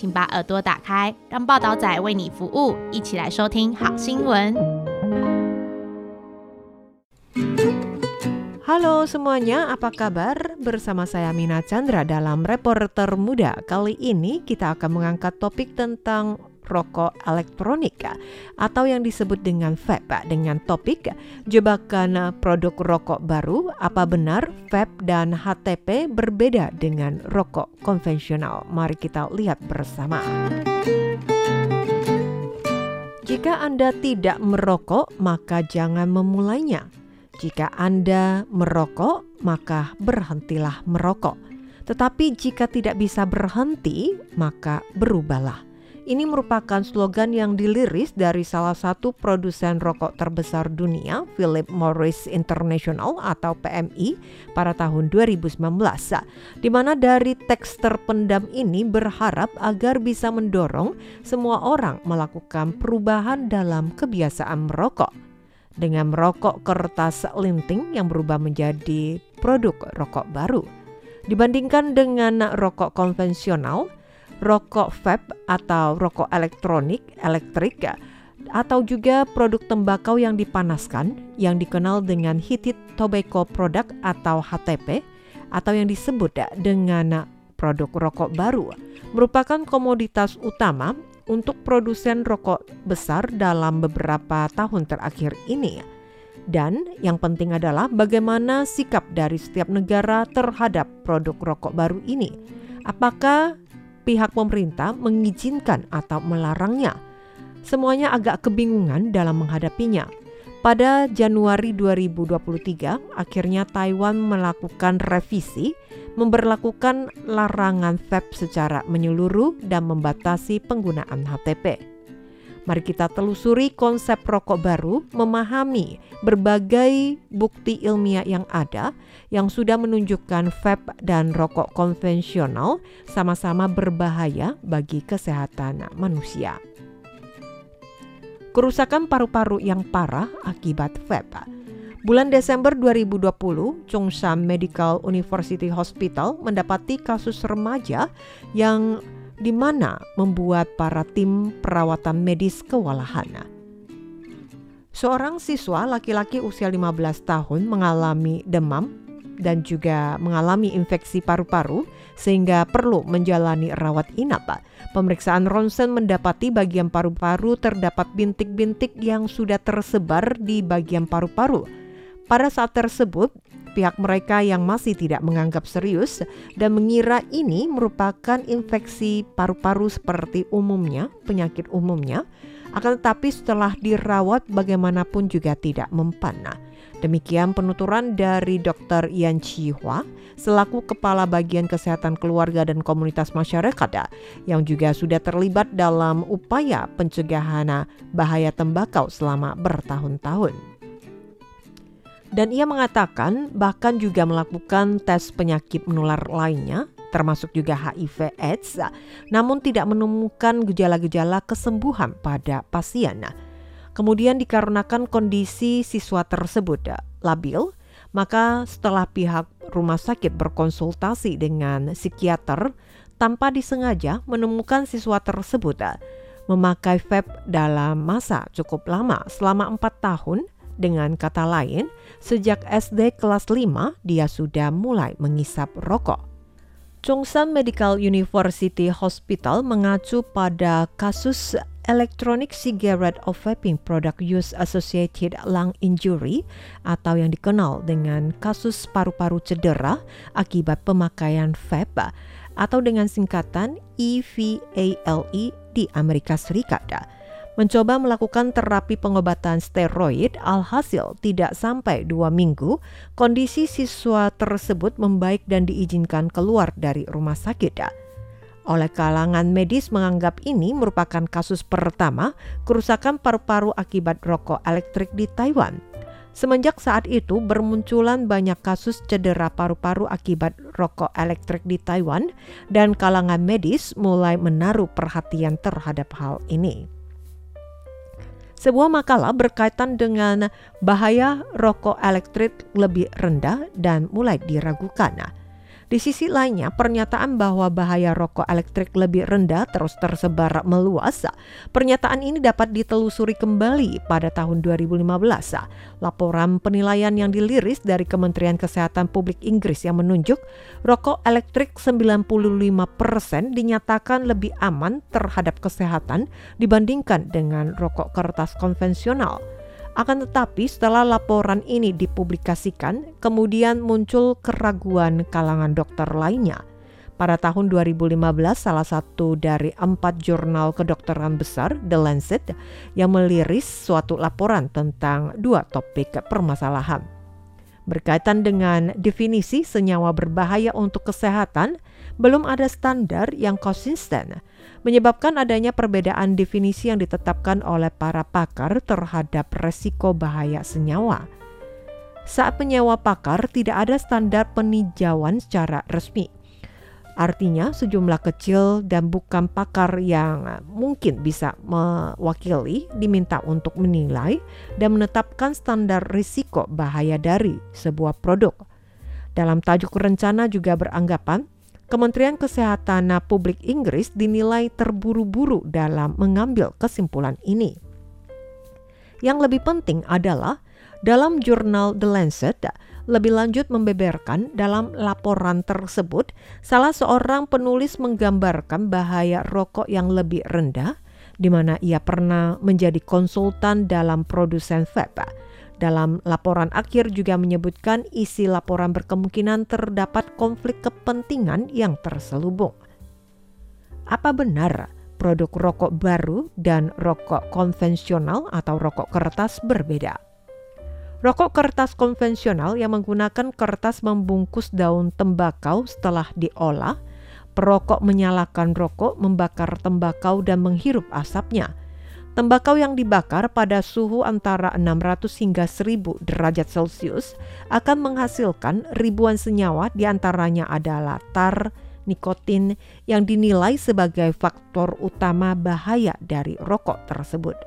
请把耳朵打开，让报道仔为你服务，一起来收听好新闻。 Halo semuanya, apa kabar? Bersama saya Mina Chandra dalam Reporter Muda. Kali ini kita akan mengangkat topik tentang rokok elektronik atau yang disebut dengan vape dengan topik jebakan produk rokok baru apa benar vape dan HTP berbeda dengan rokok konvensional mari kita lihat bersama jika Anda tidak merokok maka jangan memulainya jika Anda merokok, maka berhentilah merokok. Tetapi jika tidak bisa berhenti, maka berubahlah. Ini merupakan slogan yang diliris dari salah satu produsen rokok terbesar dunia, Philip Morris International atau PMI pada tahun 2019. Di mana dari teks terpendam ini berharap agar bisa mendorong semua orang melakukan perubahan dalam kebiasaan merokok dengan merokok kertas linting yang berubah menjadi produk rokok baru. Dibandingkan dengan rokok konvensional, rokok vape atau rokok elektronik, elektrik atau juga produk tembakau yang dipanaskan yang dikenal dengan heated tobacco product atau HTP atau yang disebut dengan produk rokok baru merupakan komoditas utama untuk produsen rokok besar dalam beberapa tahun terakhir ini. Dan yang penting adalah bagaimana sikap dari setiap negara terhadap produk rokok baru ini. Apakah pihak pemerintah mengizinkan atau melarangnya? Semuanya agak kebingungan dalam menghadapinya. Pada Januari 2023, akhirnya Taiwan melakukan revisi memberlakukan larangan vape secara menyeluruh dan membatasi penggunaan HTP. Mari kita telusuri konsep rokok baru, memahami berbagai bukti ilmiah yang ada yang sudah menunjukkan vape dan rokok konvensional sama-sama berbahaya bagi kesehatan manusia. Kerusakan paru-paru yang parah akibat vape. Bulan Desember 2020, Chongshan Medical University Hospital mendapati kasus remaja yang di mana membuat para tim perawatan medis kewalahan. Seorang siswa laki-laki usia 15 tahun mengalami demam dan juga mengalami infeksi paru-paru sehingga perlu menjalani rawat inap. Pemeriksaan ronsen mendapati bagian paru-paru terdapat bintik-bintik yang sudah tersebar di bagian paru-paru. Pada saat tersebut, pihak mereka yang masih tidak menganggap serius dan mengira ini merupakan infeksi paru-paru seperti umumnya, penyakit umumnya, akan tetapi setelah dirawat bagaimanapun juga tidak mempan. Demikian penuturan dari Dr. Yan Chihua selaku Kepala Bagian Kesehatan Keluarga dan Komunitas Masyarakat yang juga sudah terlibat dalam upaya pencegahan bahaya tembakau selama bertahun-tahun. Dan ia mengatakan bahkan juga melakukan tes penyakit menular lainnya termasuk juga HIV AIDS namun tidak menemukan gejala-gejala kesembuhan pada pasien. Kemudian dikarenakan kondisi siswa tersebut labil, maka setelah pihak rumah sakit berkonsultasi dengan psikiater tanpa disengaja menemukan siswa tersebut memakai vape dalam masa cukup lama selama 4 tahun dengan kata lain, sejak SD kelas 5 dia sudah mulai mengisap rokok. Chongshan Medical University Hospital mengacu pada kasus Electronic Cigarette of Vaping Product Use Associated Lung Injury atau yang dikenal dengan kasus paru-paru cedera akibat pemakaian vape atau dengan singkatan EVALE di Amerika Serikat. Mencoba melakukan terapi pengobatan steroid, alhasil tidak sampai dua minggu, kondisi siswa tersebut membaik dan diizinkan keluar dari rumah sakit. Oleh kalangan medis menganggap ini merupakan kasus pertama kerusakan paru-paru akibat rokok elektrik di Taiwan. Semenjak saat itu bermunculan banyak kasus cedera paru-paru akibat rokok elektrik di Taiwan dan kalangan medis mulai menaruh perhatian terhadap hal ini. Sebuah makalah berkaitan dengan bahaya rokok elektrik lebih rendah dan mulai diragukan. Di sisi lainnya, pernyataan bahwa bahaya rokok elektrik lebih rendah terus tersebar meluas. Pernyataan ini dapat ditelusuri kembali pada tahun 2015. Laporan penilaian yang diliris dari Kementerian Kesehatan Publik Inggris yang menunjuk rokok elektrik 95% dinyatakan lebih aman terhadap kesehatan dibandingkan dengan rokok kertas konvensional. Akan tetapi setelah laporan ini dipublikasikan, kemudian muncul keraguan kalangan dokter lainnya. Pada tahun 2015, salah satu dari empat jurnal kedokteran besar, The Lancet, yang meliris suatu laporan tentang dua topik permasalahan. Berkaitan dengan definisi senyawa berbahaya untuk kesehatan, belum ada standar yang konsisten menyebabkan adanya perbedaan definisi yang ditetapkan oleh para pakar terhadap resiko bahaya senyawa. Saat penyewa pakar tidak ada standar peninjauan secara resmi. Artinya sejumlah kecil dan bukan pakar yang mungkin bisa mewakili diminta untuk menilai dan menetapkan standar risiko bahaya dari sebuah produk. Dalam tajuk rencana juga beranggapan Kementerian Kesehatan Publik Inggris dinilai terburu-buru dalam mengambil kesimpulan ini. Yang lebih penting adalah dalam jurnal The Lancet lebih lanjut membeberkan dalam laporan tersebut salah seorang penulis menggambarkan bahaya rokok yang lebih rendah di mana ia pernah menjadi konsultan dalam produsen vape dalam laporan akhir juga menyebutkan isi laporan berkemungkinan terdapat konflik kepentingan yang terselubung. Apa benar produk rokok baru dan rokok konvensional atau rokok kertas berbeda? Rokok kertas konvensional yang menggunakan kertas membungkus daun tembakau setelah diolah, perokok menyalakan rokok, membakar tembakau dan menghirup asapnya – Tembakau yang dibakar pada suhu antara 600 hingga 1000 derajat Celcius akan menghasilkan ribuan senyawa di antaranya adalah tar, nikotin yang dinilai sebagai faktor utama bahaya dari rokok tersebut.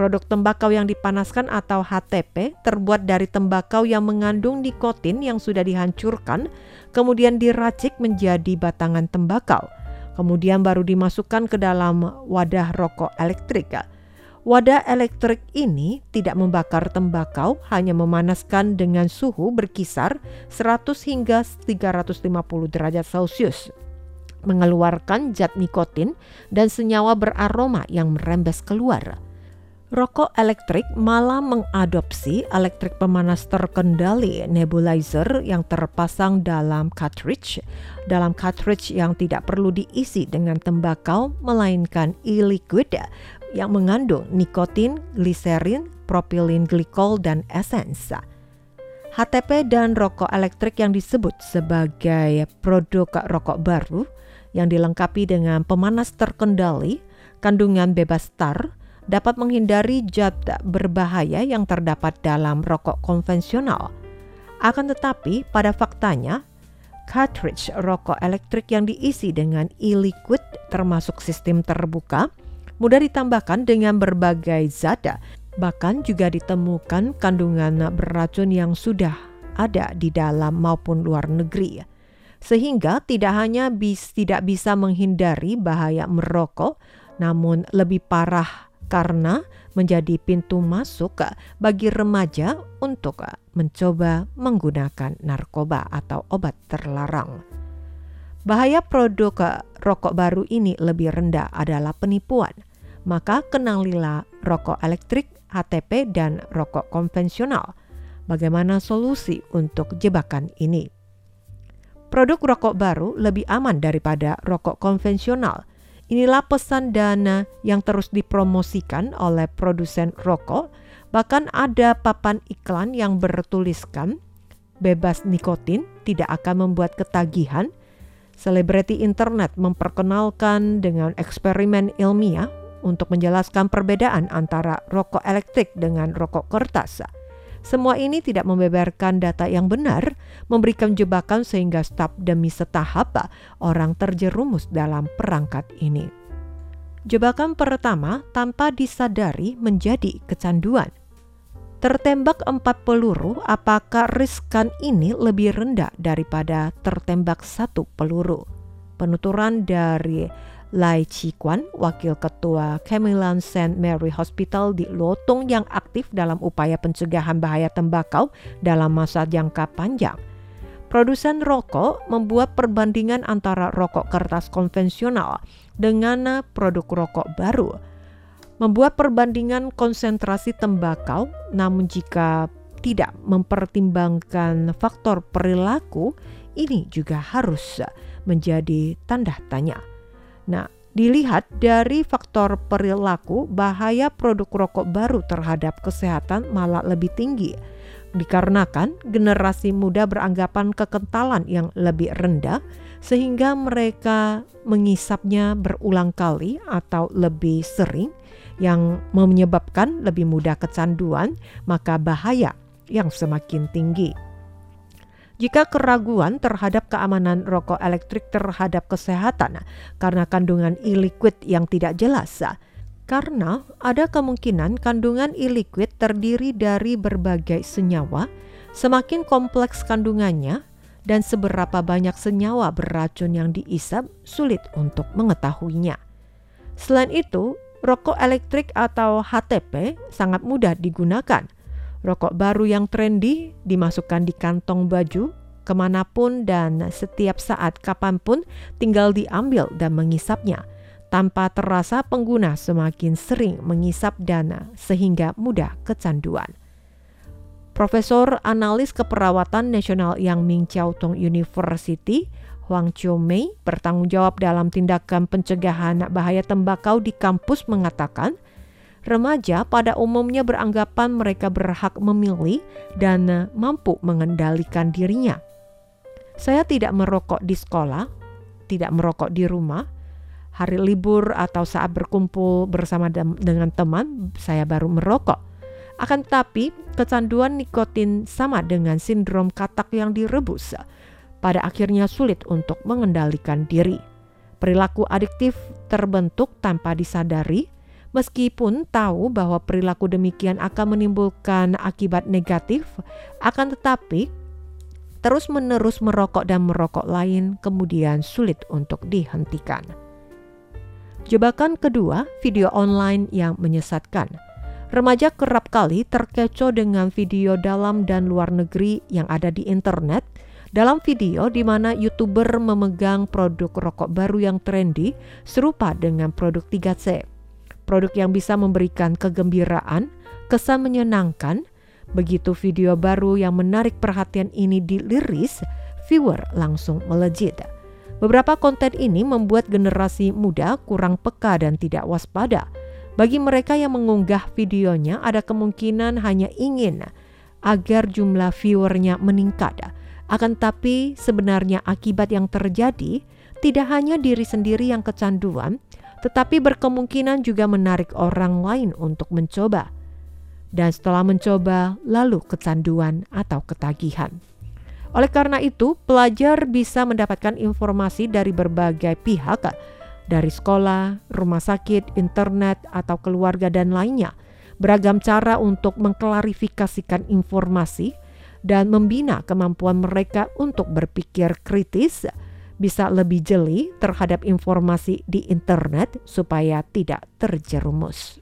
Produk tembakau yang dipanaskan atau HTP terbuat dari tembakau yang mengandung nikotin yang sudah dihancurkan, kemudian diracik menjadi batangan tembakau – kemudian baru dimasukkan ke dalam wadah rokok elektrik. Wadah elektrik ini tidak membakar tembakau, hanya memanaskan dengan suhu berkisar 100 hingga 350 derajat Celcius mengeluarkan zat nikotin dan senyawa beraroma yang merembes keluar. Rokok elektrik malah mengadopsi elektrik pemanas terkendali nebulizer yang terpasang dalam cartridge. Dalam cartridge yang tidak perlu diisi dengan tembakau, melainkan e-liquid yang mengandung nikotin, gliserin, propylene glycol, dan esens. HTP dan rokok elektrik yang disebut sebagai produk rokok baru yang dilengkapi dengan pemanas terkendali, kandungan bebas tar, dapat menghindari zat berbahaya yang terdapat dalam rokok konvensional. Akan tetapi, pada faktanya, cartridge rokok elektrik yang diisi dengan e-liquid termasuk sistem terbuka mudah ditambahkan dengan berbagai zat, bahkan juga ditemukan kandungan beracun yang sudah ada di dalam maupun luar negeri. Sehingga tidak hanya bis, tidak bisa menghindari bahaya merokok, namun lebih parah karena menjadi pintu masuk bagi remaja untuk mencoba menggunakan narkoba atau obat terlarang. Bahaya produk rokok baru ini lebih rendah adalah penipuan. Maka kenalilah rokok elektrik, HTP, dan rokok konvensional. Bagaimana solusi untuk jebakan ini? Produk rokok baru lebih aman daripada rokok konvensional Inilah pesan dana yang terus dipromosikan oleh produsen rokok. Bahkan ada papan iklan yang bertuliskan bebas nikotin, tidak akan membuat ketagihan. Selebriti internet memperkenalkan dengan eksperimen ilmiah untuk menjelaskan perbedaan antara rokok elektrik dengan rokok kertas. Semua ini tidak membeberkan data yang benar, memberikan jebakan sehingga step demi setahap orang terjerumus dalam perangkat ini. Jebakan pertama tanpa disadari menjadi kecanduan. Tertembak empat peluru, apakah riskan ini lebih rendah daripada tertembak satu peluru? Penuturan dari Lai Chi-kwan, Wakil Ketua Kemilan St. Mary Hospital di Lotong yang aktif dalam upaya pencegahan bahaya tembakau dalam masa jangka panjang. Produsen rokok membuat perbandingan antara rokok kertas konvensional dengan produk rokok baru membuat perbandingan konsentrasi tembakau, namun jika tidak mempertimbangkan faktor perilaku, ini juga harus menjadi tanda tanya. Nah, dilihat dari faktor perilaku, bahaya produk rokok baru terhadap kesehatan malah lebih tinggi. Dikarenakan generasi muda beranggapan kekentalan yang lebih rendah, sehingga mereka mengisapnya berulang kali atau lebih sering yang menyebabkan lebih mudah kecanduan, maka bahaya yang semakin tinggi. Jika keraguan terhadap keamanan rokok elektrik terhadap kesehatan karena kandungan e-liquid yang tidak jelas, karena ada kemungkinan kandungan e-liquid terdiri dari berbagai senyawa, semakin kompleks kandungannya dan seberapa banyak senyawa beracun yang diisap sulit untuk mengetahuinya. Selain itu, Rokok elektrik atau HTP sangat mudah digunakan. Rokok baru yang trendy dimasukkan di kantong baju ke mana pun dan setiap saat kapan pun tinggal diambil dan mengisapnya. Tanpa terasa pengguna semakin sering mengisap dana sehingga mudah kecanduan. Profesor Analis Keperawatan Nasional Yang Ming Chiao Tong University Huang Mei bertanggung jawab dalam tindakan pencegahan bahaya tembakau di kampus mengatakan, remaja pada umumnya beranggapan mereka berhak memilih dan mampu mengendalikan dirinya. Saya tidak merokok di sekolah, tidak merokok di rumah. Hari libur atau saat berkumpul bersama dengan teman, saya baru merokok. Akan tetapi, kecanduan nikotin sama dengan sindrom katak yang direbus pada akhirnya sulit untuk mengendalikan diri. Perilaku adiktif terbentuk tanpa disadari, meskipun tahu bahwa perilaku demikian akan menimbulkan akibat negatif, akan tetapi terus-menerus merokok dan merokok lain kemudian sulit untuk dihentikan. Jebakan kedua, video online yang menyesatkan. Remaja kerap kali terkecoh dengan video dalam dan luar negeri yang ada di internet dalam video di mana YouTuber memegang produk rokok baru yang trendy serupa dengan produk 3C. Produk yang bisa memberikan kegembiraan, kesan menyenangkan. Begitu video baru yang menarik perhatian ini diliris, viewer langsung melejit. Beberapa konten ini membuat generasi muda kurang peka dan tidak waspada. Bagi mereka yang mengunggah videonya, ada kemungkinan hanya ingin agar jumlah viewernya meningkat akan tapi sebenarnya akibat yang terjadi tidak hanya diri sendiri yang kecanduan, tetapi berkemungkinan juga menarik orang lain untuk mencoba. Dan setelah mencoba, lalu kecanduan atau ketagihan. Oleh karena itu, pelajar bisa mendapatkan informasi dari berbagai pihak, dari sekolah, rumah sakit, internet, atau keluarga, dan lainnya. Beragam cara untuk mengklarifikasikan informasi dan membina kemampuan mereka untuk berpikir kritis, bisa lebih jeli terhadap informasi di internet supaya tidak terjerumus.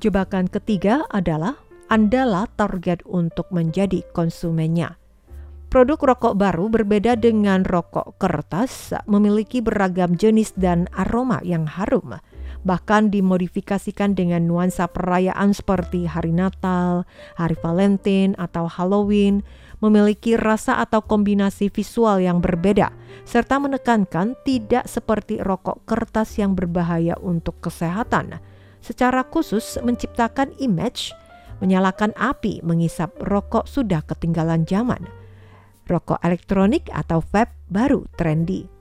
Jebakan ketiga adalah Andalah target untuk menjadi konsumennya. Produk rokok baru berbeda dengan rokok kertas, memiliki beragam jenis dan aroma yang harum bahkan dimodifikasikan dengan nuansa perayaan seperti hari Natal, hari Valentine, atau Halloween, memiliki rasa atau kombinasi visual yang berbeda, serta menekankan tidak seperti rokok kertas yang berbahaya untuk kesehatan. Secara khusus menciptakan image, menyalakan api mengisap rokok sudah ketinggalan zaman. Rokok elektronik atau vape baru trendy.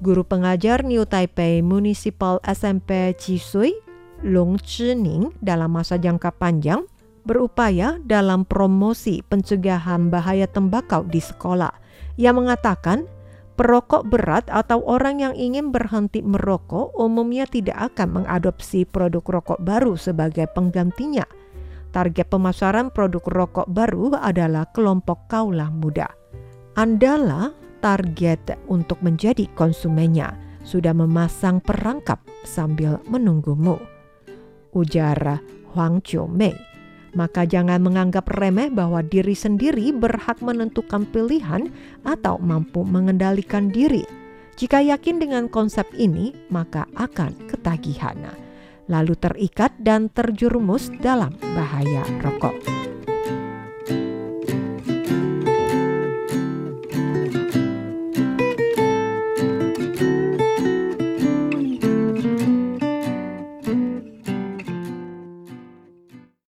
Guru pengajar New Taipei Municipal SMP Cisui, Long Chining dalam masa jangka panjang berupaya dalam promosi pencegahan bahaya tembakau di sekolah. Ia mengatakan, perokok berat atau orang yang ingin berhenti merokok umumnya tidak akan mengadopsi produk rokok baru sebagai penggantinya. Target pemasaran produk rokok baru adalah kelompok kaulah muda. Andalah target untuk menjadi konsumennya sudah memasang perangkap sambil menunggumu. Ujar Huang Mei. Maka jangan menganggap remeh bahwa diri sendiri berhak menentukan pilihan atau mampu mengendalikan diri. Jika yakin dengan konsep ini, maka akan ketagihan, lalu terikat dan terjerumus dalam bahaya rokok.